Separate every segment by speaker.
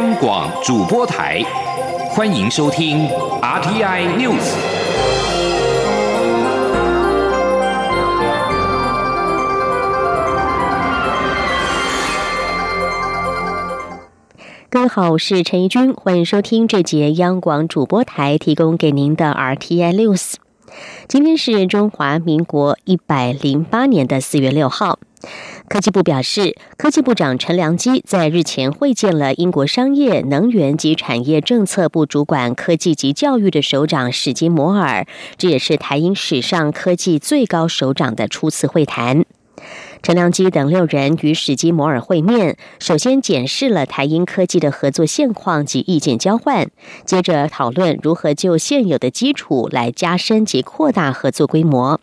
Speaker 1: 央广主播台，欢迎收听 RTI News。
Speaker 2: 各位好，我是陈怡君，欢迎收听这节央广主播台提供给您的 RTI News。今天是中华民国一百零八年的四月六号。科技部表示，科技部长陈良基在日前会见了英国商业、能源及产业政策部主管科技及教育的首长史金摩尔，这也是台英史上科技最高首长的初次会谈。陈良基等六人与史基摩尔会面，首先检视了台英科技的合作现况及意见交换，接着讨论如何就现有的基础来加深及扩大合作规模。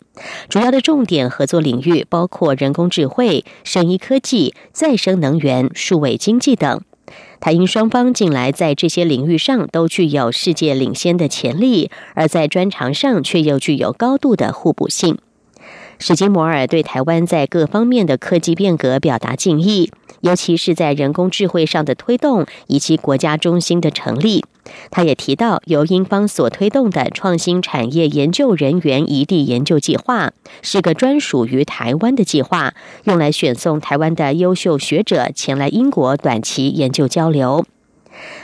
Speaker 2: 主要的重点合作领域包括人工智慧、生医科技、再生能源、数位经济等。台英双方近来在这些领域上都具有世界领先的潜力，而在专长上却又具有高度的互补性。史金摩尔对台湾在各方面的科技变革表达敬意，尤其是在人工智慧上的推动以及国家中心的成立。他也提到，由英方所推动的创新产业研究人员移地研究计划，是个专属于台湾的计划，用来选送台湾的优秀学者前来英国短期研究交流。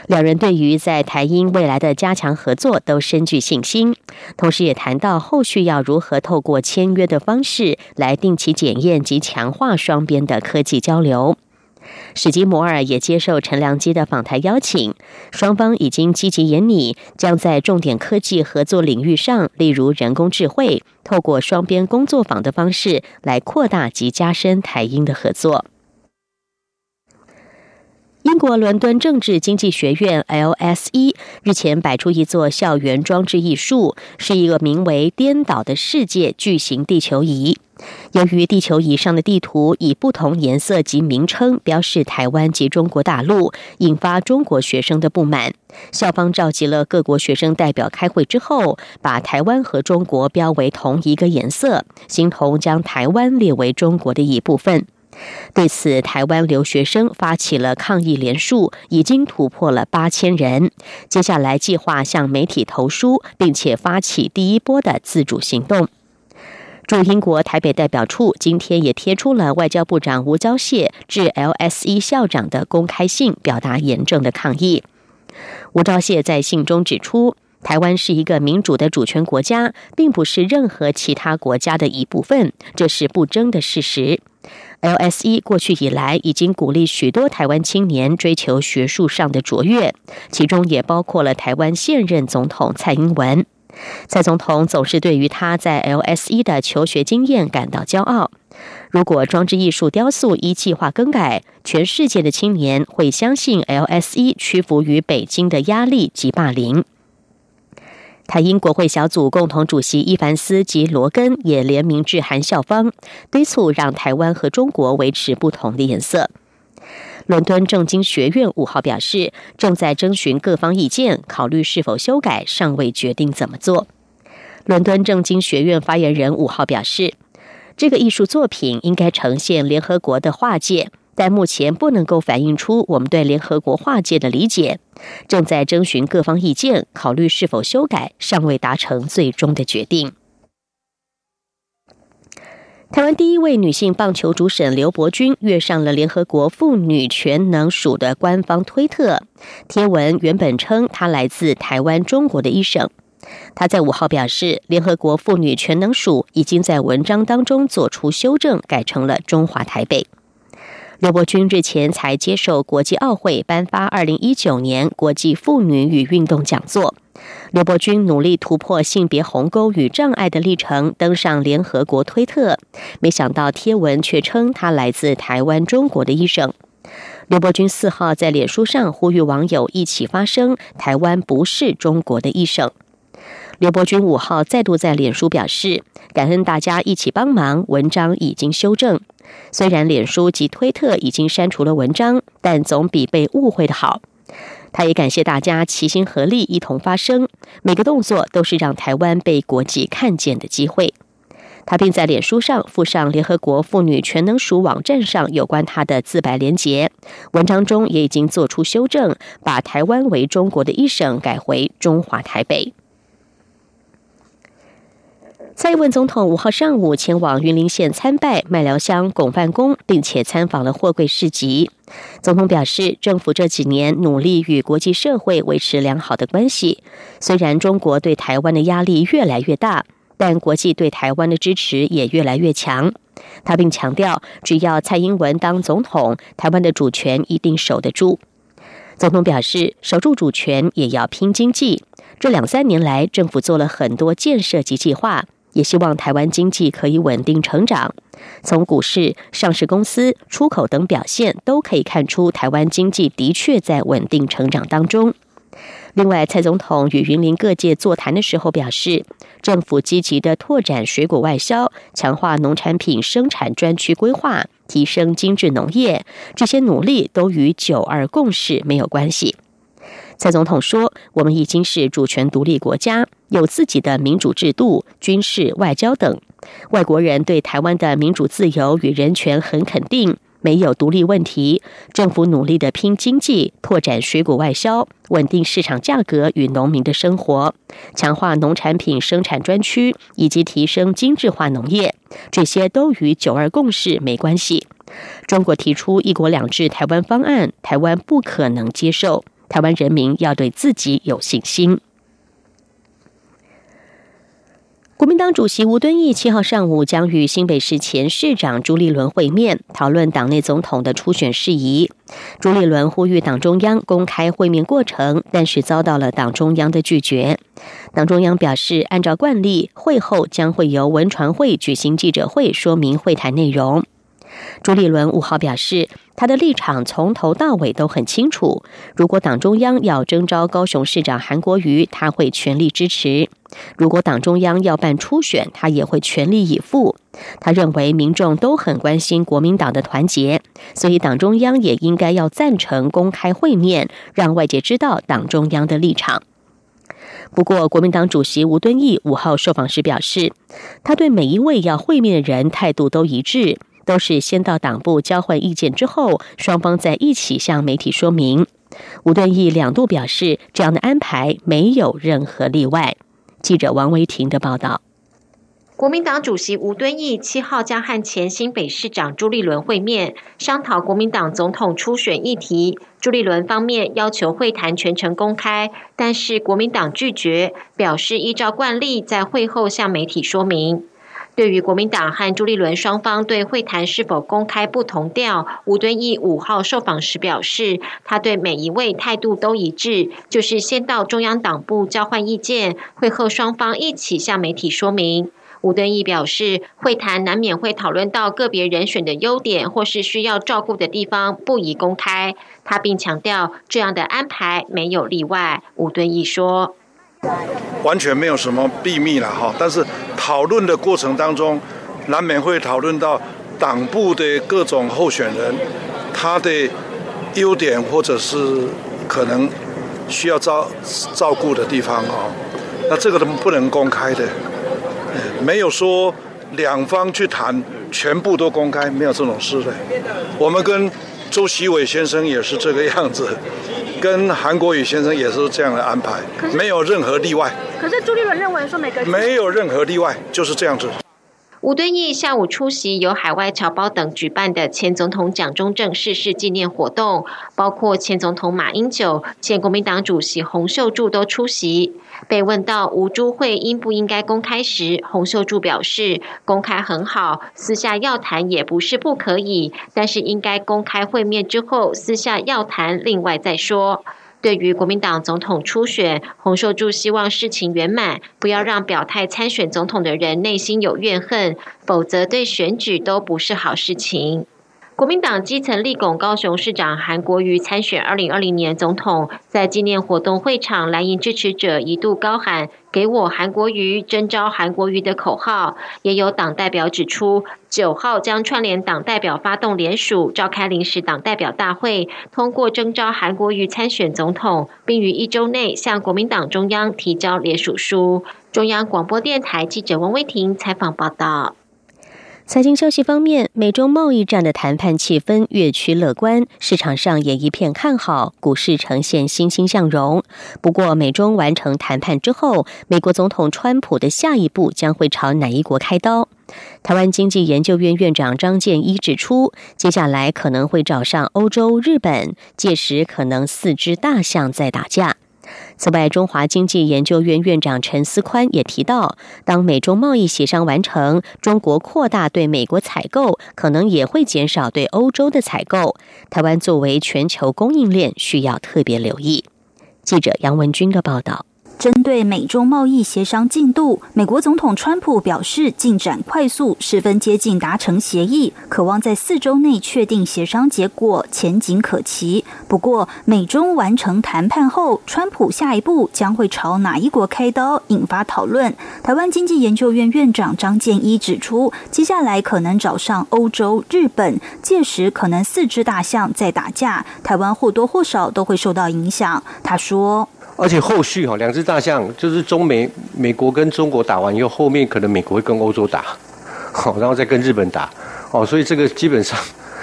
Speaker 2: 两人对于在台英未来的加强合作都深具信心，同时也谈到后续要如何透过签约的方式来定期检验及强化双边的科技交流。史基摩尔也接受陈良基的访谈邀请，双方已经积极研拟，将在重点科技合作领域上，例如人工智慧，透过双边工作坊的方式来扩大及加深台英的合作。英国伦敦政治经济学院 （LSE） 日前摆出一座校园装置艺术，是一个名为“颠倒的世界”巨型地球仪。由于地球仪上的地图以不同颜色及名称标示台湾及中国大陆，引发中国学生的不满。校方召集了各国学生代表开会之后，把台湾和中国标为同一个颜色，形同将台湾列为中国的一部分。对此，台湾留学生发起了抗议联署，已经突破了八千人。接下来计划向媒体投书，并且发起第一波的自主行动。驻英国台北代表处今天也贴出了外交部长吴钊燮致 LSE 校长的公开信，表达严正的抗议。吴钊燮在信中指出，台湾是一个民主的主权国家，并不是任何其他国家的一部分，这是不争的事实。LSE 过去以来已经鼓励许多台湾青年追求学术上的卓越，其中也包括了台湾现任总统蔡英文。蔡总统总是对于他在 LSE 的求学经验感到骄傲。如果装置艺术雕塑依计划更改，全世界的青年会相信 LSE 屈服于北京的压力及霸凌。台英国会小组共同主席伊凡斯及罗根也联名致函校方，敦促让台湾和中国维持不同的颜色。伦敦政经学院五号表示，正在征询各方意见，考虑是否修改，尚未决定怎么做。伦敦政经学院发言人五号表示，这个艺术作品应该呈现联合国的画界。但目前不能够反映出我们对联合国划界的理解，正在征询各方意见，考虑是否修改，尚未达成最终的决定。台湾第一位女性棒球主审刘伯君跃上了联合国妇女全能署的官方推特贴文，原本称她来自台湾中国的医生。她在五号表示，联合国妇女全能署已经在文章当中做出修正，改成了中华台北。刘伯君日前才接受国际奥会颁发二零一九年国际妇女与运动讲座。刘伯君努力突破性别鸿沟与障碍的历程登上联合国推特，没想到贴文却称他来自台湾中国的医生。刘伯君四号在脸书上呼吁网友一起发声，台湾不是中国的医生。刘伯君五号再度在脸书表示，感恩大家一起帮忙，文章已经修正。虽然脸书及推特已经删除了文章，但总比被误会的好。他也感谢大家齐心合力，一同发声，每个动作都是让台湾被国际看见的机会。他并在脸书上附上联合国妇女全能署网站上有关他的自白连结，文章中也已经做出修正，把台湾为中国的一省改回中华台北。蔡英文总统五号上午前往云林县参拜麦寮乡拱范宫，并且参访了货柜市集。总统表示，政府这几年努力与国际社会维持良好的关系。虽然中国对台湾的压力越来越大，但国际对台湾的支持也越来越强。他并强调，只要蔡英文当总统，台湾的主权一定守得住。总统表示，守住主权也要拼经济。这两三年来，政府做了很多建设及计划。也希望台湾经济可以稳定成长。从股市、上市公司、出口等表现都可以看出，台湾经济的确在稳定成长当中。另外，蔡总统与云林各界座谈的时候表示，政府积极的拓展水果外销，强化农产品生产专区规划，提升精致农业，这些努力都与九二共识没有关系。蔡总统说：“我们已经是主权独立国家，有自己的民主制度、军事、外交等。外国人对台湾的民主自由与人权很肯定，没有独立问题。政府努力的拼经济，拓展水果外销，稳定市场价格与农民的生活，强化农产品生产专区，以及提升精致化农业。这些都与九二共识没关系。中国提出一国两制台湾方案，台湾不可能接受。”台湾人民要对自己有信心。国民党主席吴敦义七号上午将与新北市前市长朱立伦会面，讨论党内总统的初选事宜。朱立伦呼吁党中央公开会面过程，但是遭到了党中央的拒绝。党中央表示，按照惯例，会后将会由文传会举行记者会，说明会谈内容。朱立伦五号表示，他的立场从头到尾都很清楚。如果党中央要征召高雄市长韩国瑜，他会全力支持；如果党中央要办初选，他也会全力以赴。他认为民众都很关心国民党的团结，所以党中央也应该要赞成公开会面，让外界知道党中央的立场。不过，国民党主席吴敦义五号受访时表示，他对每一位要会面的人态度都一致。都是先到党部交换意见之后，双方在一起向媒体说明。吴敦义两度表示，这样的安排没有任何例外。记者王维婷的报道。
Speaker 3: 国民党主席吴敦义七号将和前新北市长朱立伦会面，商讨国民党总统初选议题。朱立伦方面要求会谈全程公开，但是国民党拒绝，表示依照惯例在会后向媒体说明。对于国民党和朱立伦双方对会谈是否公开不同调，吴敦义五号受访时表示，他对每一位态度都一致，就是先到中央党部交换意见，会后双方一起向媒体说明。吴敦义表示，会谈难免会讨论到个别人选的优点或是需要照顾的地方，不宜公开。他并强调，这样的安排没有例外。吴敦义说。
Speaker 4: 完全没有什么秘密了哈，但是讨论的过程当中，难免会讨论到党部的各种候选人，他的优点或者是可能需要照照顾的地方啊，那这个都不能公开的，没有说两方去谈全部都公开，没有这种事的。我们跟周习伟先生也是这个样子。跟韩国瑜先生也是这样的安排，没有任何例外。
Speaker 5: 可是朱立伦认为说每个
Speaker 4: 没有任何例外，就是这样子。
Speaker 3: 吴敦义下午出席由海外侨胞等举办的前总统蒋中正逝世纪念活动，包括前总统马英九、前国民党主席洪秀柱都出席。被问到吴朱会应不应该公开时，洪秀柱表示：公开很好，私下要谈也不是不可以，但是应该公开会面之后，私下要谈另外再说。对于国民党总统初选，洪秀柱希望事情圆满，不要让表态参选总统的人内心有怨恨，否则对选举都不是好事情。国民党基层立拱高雄市长韩国瑜参选二零二零年总统，在纪念活动会场，蓝营支持者一度高喊“给我韩国瑜，征召韩国瑜”的口号。也有党代表指出，九号将串联党代表发动联署，召开临时党代表大会，通过征召韩国瑜参选总统，并于一周内向国民党中央提交联署书。中央广播电台记者王威婷采访报道。
Speaker 2: 财经消息方面，美中贸易战的谈判气氛越趋乐观，市场上也一片看好，股市呈现欣欣向荣。不过，美中完成谈判之后，美国总统川普的下一步将会朝哪一国开刀？台湾经济研究院院长张建一指出，接下来可能会找上欧洲、日本，届时可能四只大象在打架。此外，中华经济研究院院长陈思宽也提到，当美中贸易协商完成，中国扩大对美国采购，可能也会减少对欧洲的采购。台湾作为全球供应链，需要特别留意。记者杨文军的报道。
Speaker 6: 针对美中贸易协商进度，美国总统川普表示进展快速，十分接近达成协议，渴望在四周内确定协商结果，前景可期。不过，美中完成谈判后，川普下一步将会朝哪一国开刀，引发讨论。台湾经济研究院院长张建一指出，接下来可能找上欧洲、日本，届时可能四只大象在打架，台湾或多或少都会受到影响。他说。
Speaker 7: 而且后续哈，两只大象就是中美美国跟中国打完以后，后面可能美国会跟欧洲打，好，然后再跟日本打，哦，所以这个基本上，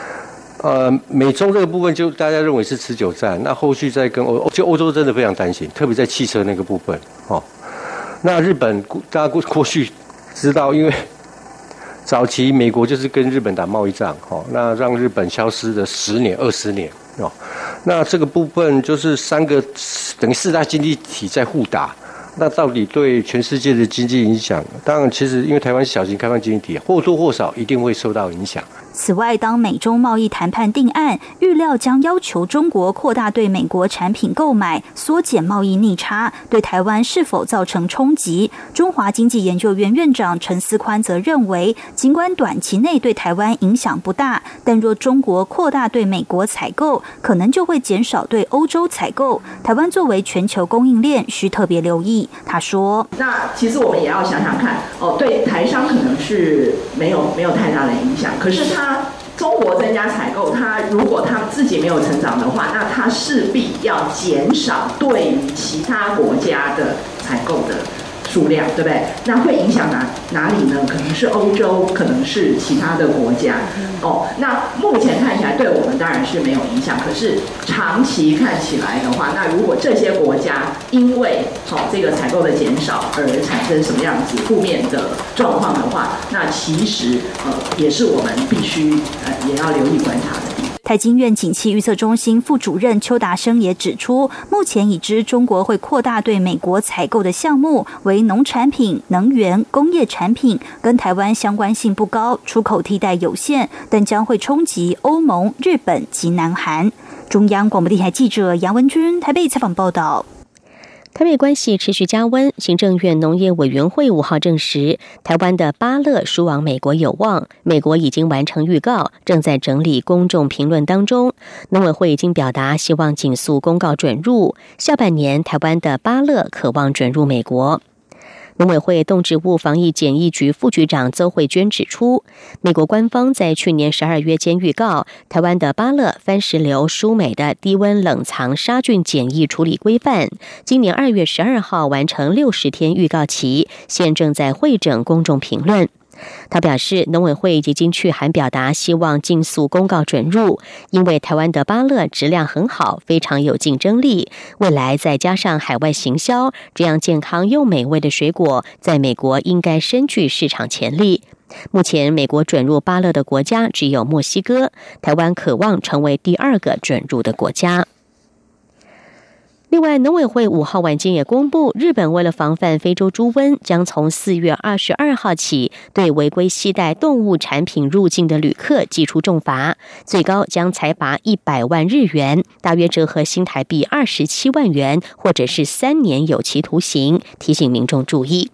Speaker 7: 呃，美中这个部分就大家认为是持久战，那后续再跟欧，就欧洲真的非常担心，特别在汽车那个部分，哦，那日本大家过过去知道，因为早期美国就是跟日本打贸易战，哦，那让日本消失了十年、二十年。哦，那这个部分就是三个等于四大经济体在互打。那到底对全世界的经济影响？当然，其实因为台湾是小型开放经济体，或多或少一定会受到影响。
Speaker 6: 此外，当美中贸易谈判定案，预料将要求中国扩大对美国产品购买，缩减贸易逆差，对台湾是否造成冲击？中华经济研究院院长陈思宽则认为，尽管短期内对台湾影响不大，但若中国扩大对美国采购，可能就会减少对欧洲采购。台湾作为全球供应链，需特别留意。他说：“
Speaker 8: 那其实我们也要想想看，哦，对台商可能是没有没有太大的影响，可是他中国增加采购，他如果他自己没有成长的话，那他势必要减少对于其他国家的采购的。”数量对不对？那会影响哪哪里呢？可能是欧洲，可能是其他的国家。哦，那目前看起来对我们当然是没有影响。可是长期看起来的话，那如果这些国家因为好这个采购的减少而产生什么样子负面的状况的话，那其实呃也是我们必须呃也要留意观察的。
Speaker 6: 台经院景气预测中心副主任邱达生也指出，目前已知中国会扩大对美国采购的项目为农产品、能源、工业产品，跟台湾相关性不高，出口替代有限，但将会冲击欧盟、日本及南韩。中央广播电台记者杨文君台北采访报道。
Speaker 2: 台美关系持续加温，行政院农业委员会五号证实，台湾的巴乐输往美国有望。美国已经完成预告，正在整理公众评论当中。农委会已经表达希望紧速公告准入，下半年台湾的巴乐可望准入美国。农委会动植物防疫检疫局副局长邹慧娟指出，美国官方在去年十二月间预告，台湾的巴勒番石榴输美的低温冷藏杀菌检疫处理规范，今年二月十二号完成六十天预告期，现正在会诊公众评论。他表示，农委会已经去函表达希望尽速公告准入，因为台湾的芭乐质量很好，非常有竞争力。未来再加上海外行销，这样健康又美味的水果，在美国应该深具市场潜力。目前，美国准入芭乐的国家只有墨西哥，台湾渴望成为第二个准入的国家。另外，农委会五号晚间也公布，日本为了防范非洲猪瘟，将从四月二十二号起，对违规携带动物产品入境的旅客寄出重罚，最高将裁罚一百万日元，大约折合新台币二十七万元，或者是三年有期徒刑。提醒民众注意。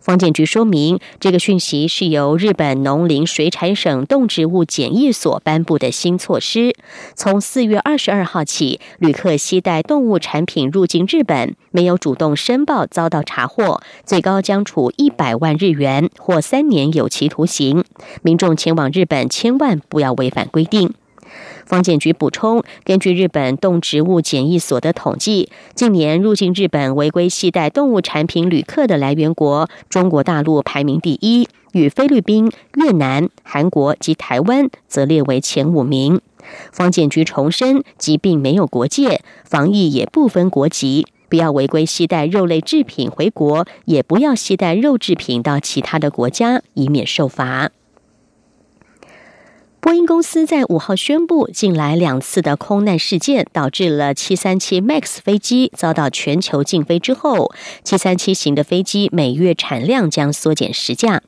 Speaker 2: 房检局说明，这个讯息是由日本农林水产省动植物检疫所颁布的新措施。从四月二十二号起，旅客携带动物产品入境日本，没有主动申报遭到查获，最高将处一百万日元或三年有期徒刑。民众前往日本千万不要违反规定。方检局补充，根据日本动植物检疫所的统计，近年入境日本违规携带动物产品旅客的来源国，中国大陆排名第一，与菲律宾、越南、韩国及台湾则列为前五名。方检局重申，疾病没有国界，防疫也不分国籍，不要违规携带肉类制品回国，也不要携带肉制品到其他的国家，以免受罚。波音公司在五号宣布，近来两次的空难事件导致了737 MAX 飞机遭到全球禁飞之后，737型的飞机每月产量将缩减十架。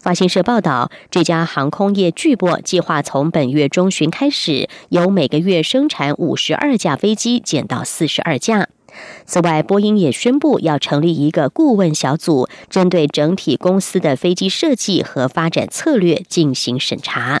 Speaker 2: 法新社报道，这家航空业巨擘计划从本月中旬开始，由每个月生产五十二架飞机减到四十二架。此外，波音也宣布要成立一个顾问小组，针对整体公司的飞机设计和发展策略进行审查。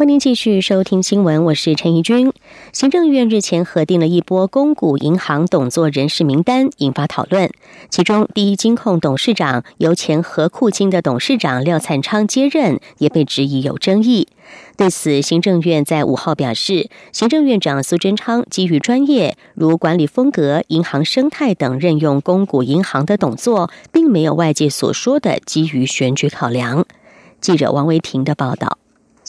Speaker 2: 欢迎继续收听新闻，我是陈怡君。行政院日前核定了一波公股银行董座人事名单，引发讨论。其中，第一金控董事长由前和库金的董事长廖灿昌接任，也被质疑有争议。对此，行政院在五号表示，行政院长苏贞昌基于专业，如管理风格、银行生态等，任用公股银行的董座，并没有外界所说的基于选举考量。记者王维婷的报道。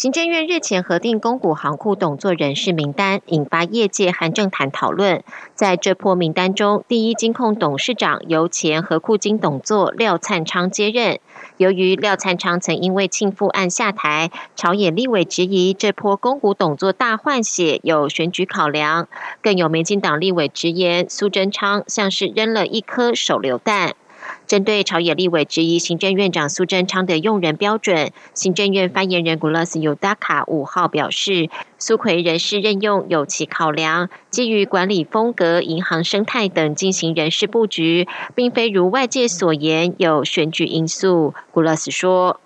Speaker 3: 行政院日前核定公股行库董座人事名单，引发业界和政坛讨论。在这波名单中，第一金控董事长由前和库金董座廖灿昌接任。由于廖灿昌曾因为庆父案下台，朝野立委质疑这波公股董座大换血有选举考量。更有民进党立委直言，苏贞昌像是扔了一颗手榴弹。针对朝野立委质疑行政院长苏贞昌的用人标准，行政院发言人古勒斯尤达卡五号表示，苏奎人事任用有其考量，基于管理风格、银行生态等进行人事布局，并非如外界所言有选举因素。古勒斯说：“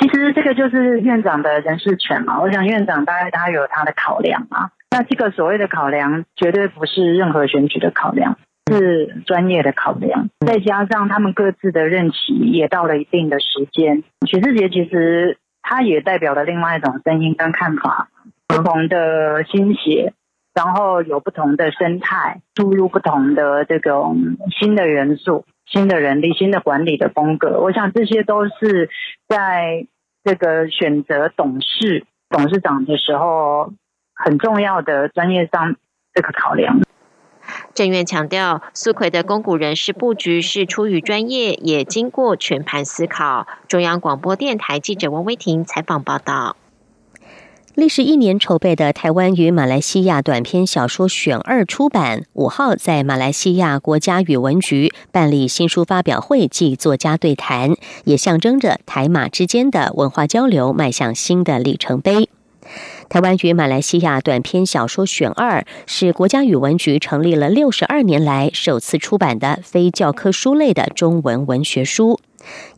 Speaker 9: 其实这个就是院长的人事权嘛，我想院长大概他有他的考量啊，那这个所谓的考量绝对不是任何选举的考量。”是专业的考量，再加上他们各自的任期也到了一定的时间。许志杰其实他也代表了另外一种声音跟看法，不同的心血，然后有不同的生态，注入不同的这种新的元素、新的人力、新的管理的风格。我想这些都是在这个选择董事、董事长的时候很重要的专业上这个考量。
Speaker 3: 郑院强调，苏奎的公股人事布局是出于专业，也经过全盘思考。中央广播电台记者王威婷采访报道。
Speaker 2: 历时一年筹备的台湾与马来西亚短篇小说选二出版，五号在马来西亚国家语文局办理新书发表会暨作家对谈，也象征着台马之间的文化交流迈向新的里程碑。台湾与马来西亚短篇小说选二是国家语文局成立了六十二年来首次出版的非教科书类的中文文学书，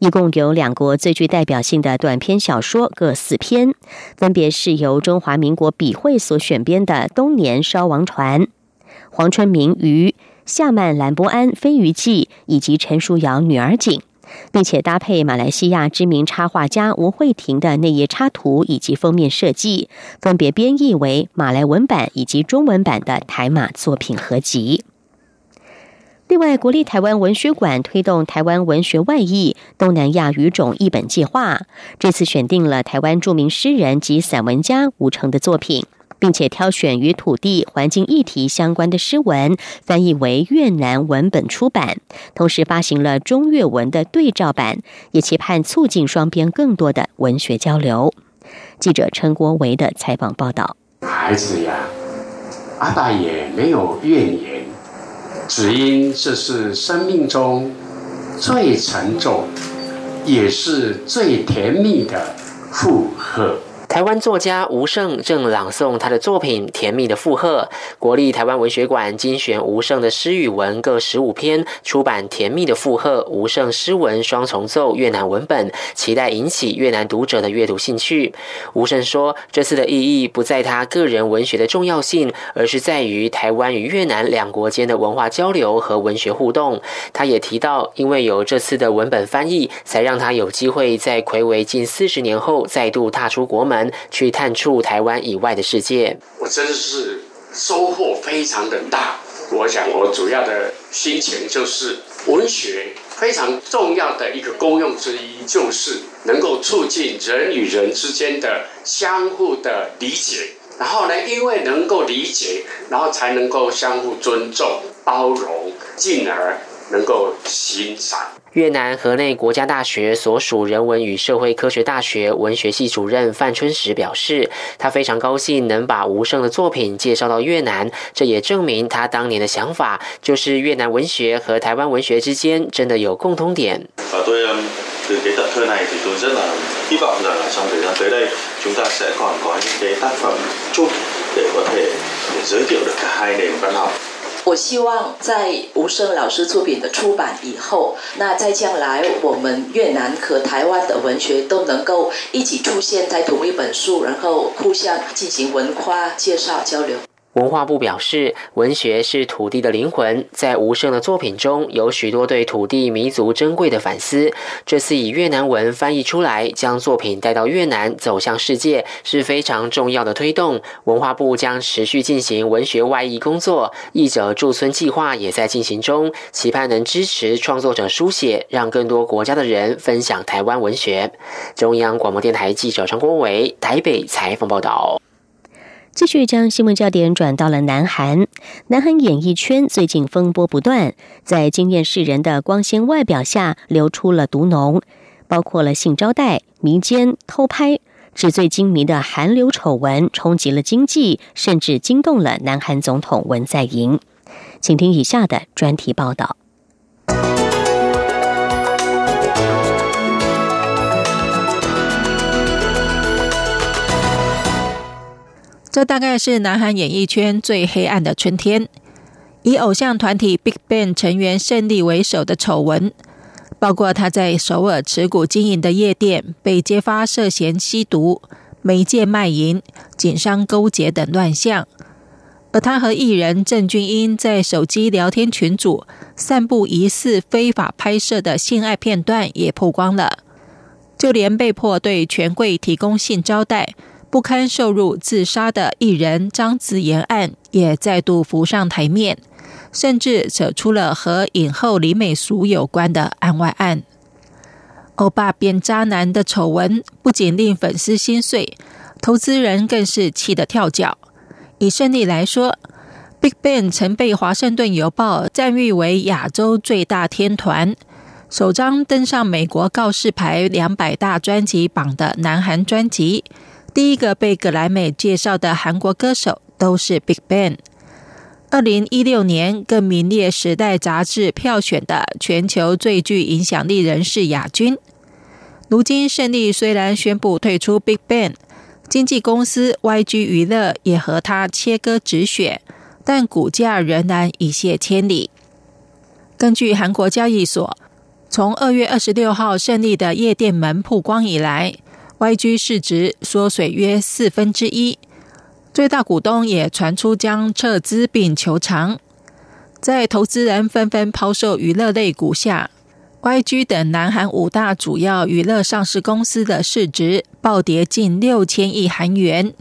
Speaker 2: 一共有两国最具代表性的短篇小说各四篇，分别是由中华民国笔会所选编的《冬年烧王船》，黄春明《鱼》，夏曼兰波安《飞鱼记》，以及陈淑瑶《女儿景》。并且搭配马来西亚知名插画家吴慧婷的内页插图以及封面设计，分别编译为马来文版以及中文版的台马作品合集。另外，国立台湾文学馆推动台湾文学外译东南亚语种译本计划，这次选定了台湾著名诗人及散文家吴成的作品。并且挑选与土地环境议题相关的诗文，翻译为越南文本出版，同时发行了中越文的对照版，也期盼促进双边更多的文学交流。记者陈国维的采访报道：
Speaker 10: 孩子呀，阿大爷没有怨言，只因这是生命中最沉重，也是最甜蜜的负荷。
Speaker 11: 台湾作家吴胜正朗诵他的作品《甜蜜的附和》。国立台湾文学馆精选吴胜的诗与文各十五篇，出版《甜蜜的附和》吴胜诗文双重奏越南文本，期待引起越南读者的阅读兴趣。吴胜说，这次的意义不在他个人文学的重要性，而是在于台湾与越南两国间的文化交流和文学互动。他也提到，因为有这次的文本翻译，才让他有机会在魁违近四十年后再度踏出国门。去探触台湾以外的世界，
Speaker 10: 我真的是收获非常的大。我想，我主要的心情就是文学非常重要的一个功用之一，就是能够促进人与人之间的相互的理解。然后呢，因为能够理解，然后才能够相互尊重、包容，进而能够欣赏。
Speaker 11: 越南河内国家大学所属人文与社会科学大学文学系主任范春实表示，他非常高兴能把吴胜的作品介绍到越南，这也证明他当年的想法就是越南文学和台湾文学之间真的有共通点。啊，對啊，佢幾得佢呢？其實真係呢個呢，相對相對咧，chúng ta sẽ còn có những cái tác phẩm chung để có thể giới thiệu được cả hai nền văn học。
Speaker 12: 我希望在吴胜老师作品的出版以后，那在将来我们越南和台湾的文学都能够一起出现在同一本书，然后互相进行文化介绍交流。
Speaker 11: 文化部表示，文学是土地的灵魂，在吴胜的作品中有许多对土地弥足珍贵的反思。这次以越南文翻译出来，将作品带到越南，走向世界，是非常重要的推动。文化部将持续进行文学外译工作，译者驻村计划也在进行中，期盼能支持创作者书写，让更多国家的人分享台湾文学。中央广播电台记者张国伟台北采访报道。
Speaker 2: 继续将新闻焦点转到了南韩，南韩演艺圈最近风波不断，在惊艳世人的光鲜外表下流出了毒脓，包括了性招待、迷奸、偷拍，纸醉金迷的韩流丑闻冲击了经济，甚至惊动了南韩总统文在寅。请听以下的专题报道。
Speaker 13: 这大概是南韩演艺圈最黑暗的春天。以偶像团体 BigBang 成员胜利为首的丑闻，包括他在首尔持股经营的夜店被揭发涉嫌吸毒、媒介卖淫、警商勾结等乱象；而他和艺人郑俊英在手机聊天群组散布疑似非法拍摄的性爱片段也曝光了。就连被迫对权贵提供性招待。不堪受辱自杀的艺人张子妍案也再度浮上台面，甚至扯出了和影后李美淑有关的案外案。欧巴变渣男的丑闻不仅令粉丝心碎，投资人更是气得跳脚。以胜利来说，BigBang 曾被《华盛顿邮报》赞誉为亚洲最大天团，首张登上美国告示牌两百大专辑榜的南韩专辑。第一个被格莱美介绍的韩国歌手都是 Big Bang。二零一六年更名列《时代》杂志票选的全球最具影响力人士亚军。如今胜利虽然宣布退出 Big Bang，经纪公司 YG 娱乐也和他切割止血，但股价仍然一泻千里。根据韩国交易所，从二月二十六号胜利的夜店门曝光以来。YG 市值缩水约四分之一，最大股东也传出将撤资并求偿。在投资人纷纷抛售娱乐类股下，YG 等南韩五大主要娱乐上市公司的市值暴跌近六千亿韩元。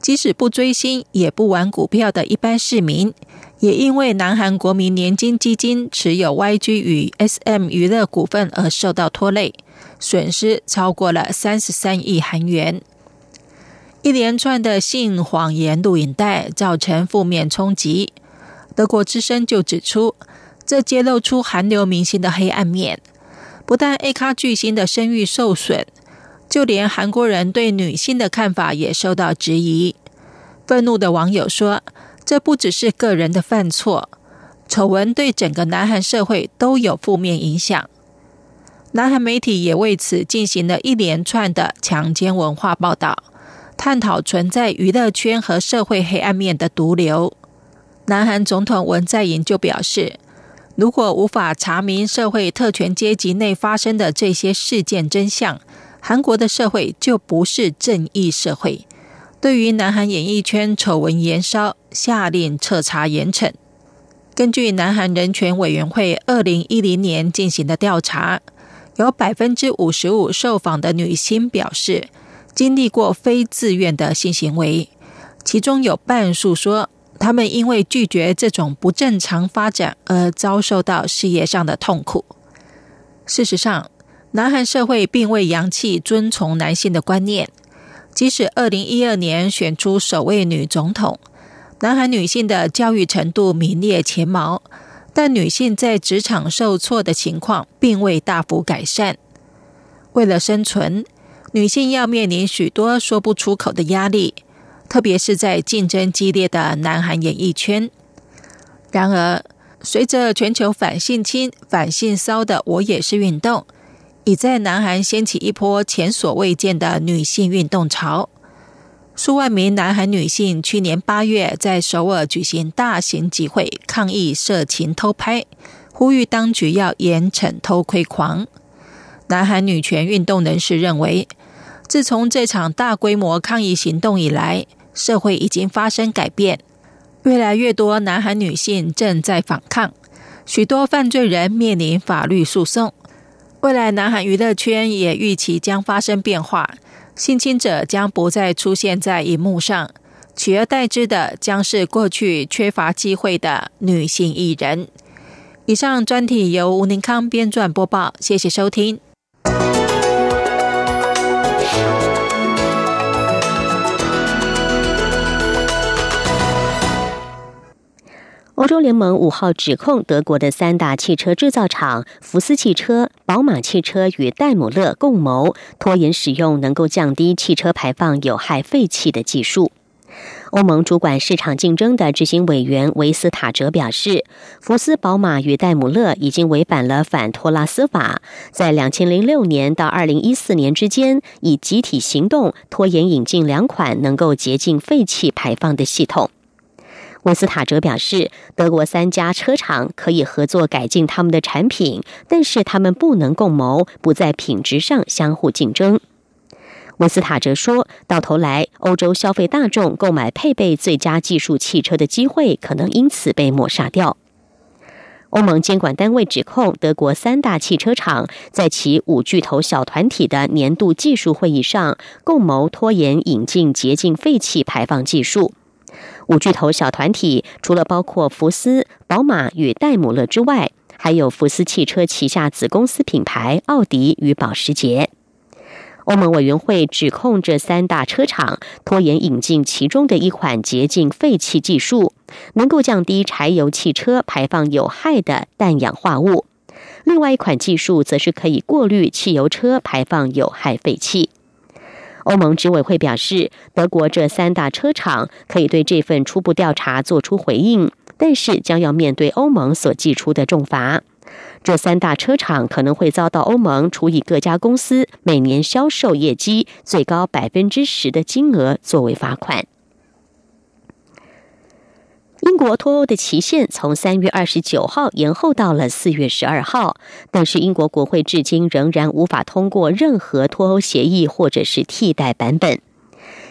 Speaker 13: 即使不追星也不玩股票的一般市民，也因为南韩国民年金基金持有 YG 与 SM 娱乐股份而受到拖累。损失超过了三十三亿韩元，一连串的性谎言录影带造成负面冲击。德国之声就指出，这揭露出韩流明星的黑暗面。不但 A 咖巨星的声誉受损，就连韩国人对女性的看法也受到质疑。愤怒的网友说：“这不只是个人的犯错，丑闻对整个南韩社会都有负面影响。”南韩媒体也为此进行了一连串的强奸文化报道，探讨存在娱乐圈和社会黑暗面的毒瘤。南韩总统文在寅就表示，如果无法查明社会特权阶级内发生的这些事件真相，韩国的社会就不是正义社会。对于南韩演艺圈丑闻延烧，下令彻查严惩。根据南韩人权委员会二零一零年进行的调查。有百分之五十五受访的女星表示，经历过非自愿的性行为，其中有半数说，他们因为拒绝这种不正常发展而遭受到事业上的痛苦。事实上，南韩社会并未扬弃遵从男性的观念，即使二零一二年选出首位女总统，南韩女性的教育程度名列前茅。但女性在职场受挫的情况并未大幅改善。为了生存，女性要面临许多说不出口的压力，特别是在竞争激烈的南韩演艺圈。然而，随着全球反性侵、反性骚的“我也是”运动，已在南韩掀起一波前所未见的女性运动潮。数万名南韩女性去年八月在首尔举行大型集会，抗议色情偷拍，呼吁当局要严惩偷窥狂。南韩女权运动人士认为，自从这场大规模抗议行动以来，社会已经发生改变，越来越多南韩女性正在反抗，许多犯罪人面临法律诉讼。未来，南韩娱乐圈也预期将发生变化。性侵者将不再出现在荧幕上，取而代之的将是过去缺乏机会的女性艺人。以上专题由吴宁康编撰播报，谢谢收听。
Speaker 2: 欧洲联盟五号指控德国的三大汽车制造厂福斯汽车、宝马汽车与戴姆勒共谋拖延使用能够降低汽车排放有害废气的技术。欧盟主管市场竞争的执行委员维斯塔哲表示，福斯、宝马与戴姆勒已经违反了反托拉斯法，在两千零六年到二零一四年之间，以集体行动拖延引进两款能够洁净废气排放的系统。温斯塔哲表示，德国三家车厂可以合作改进他们的产品，但是他们不能共谋，不在品质上相互竞争。温斯塔哲说：“到头来，欧洲消费大众购买配备最佳技术汽车的机会可能因此被抹杀掉。”欧盟监管单位指控德国三大汽车厂在其五巨头小团体的年度技术会议上共谋拖延引进洁净废气排放技术。五巨头小团体除了包括福斯、宝马与戴姆勒之外，还有福斯汽车旗下子公司品牌奥迪与保时捷。欧盟委员会指控这三大车厂拖延引进其中的一款洁净废气技术，能够降低柴油汽车排放有害的氮氧化物；另外一款技术则是可以过滤汽油车排放有害废气。欧盟执委会表示，德国这三大车厂可以对这份初步调查作出回应，但是将要面对欧盟所寄出的重罚。这三大车厂可能会遭到欧盟处以各家公司每年销售业绩最高百分之十的金额作为罚款。英国脱欧的期限从三月二十九号延后到了四月十二号，但是英国国会至今仍然无法通过任何脱欧协议或者是替代版本。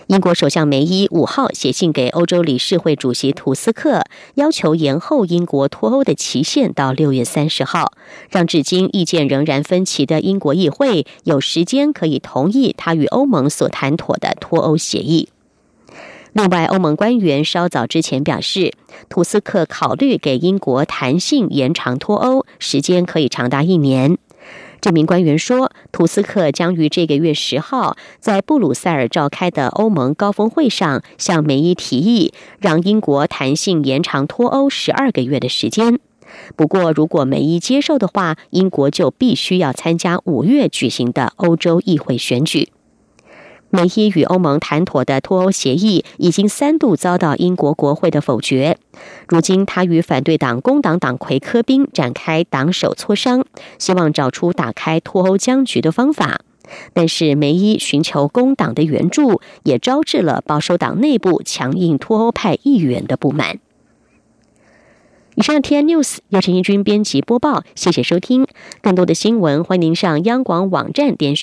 Speaker 2: 英国首相梅伊五号写信给欧洲理事会主席图斯克，要求延后英国脱欧的期限到六月三十号，让至今意见仍然分歧的英国议会有时间可以同意他与欧盟所谈妥的脱欧协议。另外，欧盟官员稍早之前表示，图斯克考虑给英国弹性延长脱欧时间，可以长达一年。这名官员说，图斯克将于这个月十号在布鲁塞尔召开的欧盟高峰会上向梅伊提议，让英国弹性延长脱欧十二个月的时间。不过，如果梅伊接受的话，英国就必须要参加五月举行的欧洲议会选举。梅伊与欧盟谈妥的脱欧协议已经三度遭到英国国会的否决。如今，他与反对党工党党魁科宾展开党首磋商，希望找出打开脱欧僵局的方法。但是，梅伊寻求工党的援助，也招致了保守党内部强硬脱欧派议员的不满。以上 T N News 由陈义军编辑播报，谢谢收听。更多的新闻，欢迎您上央广网站点。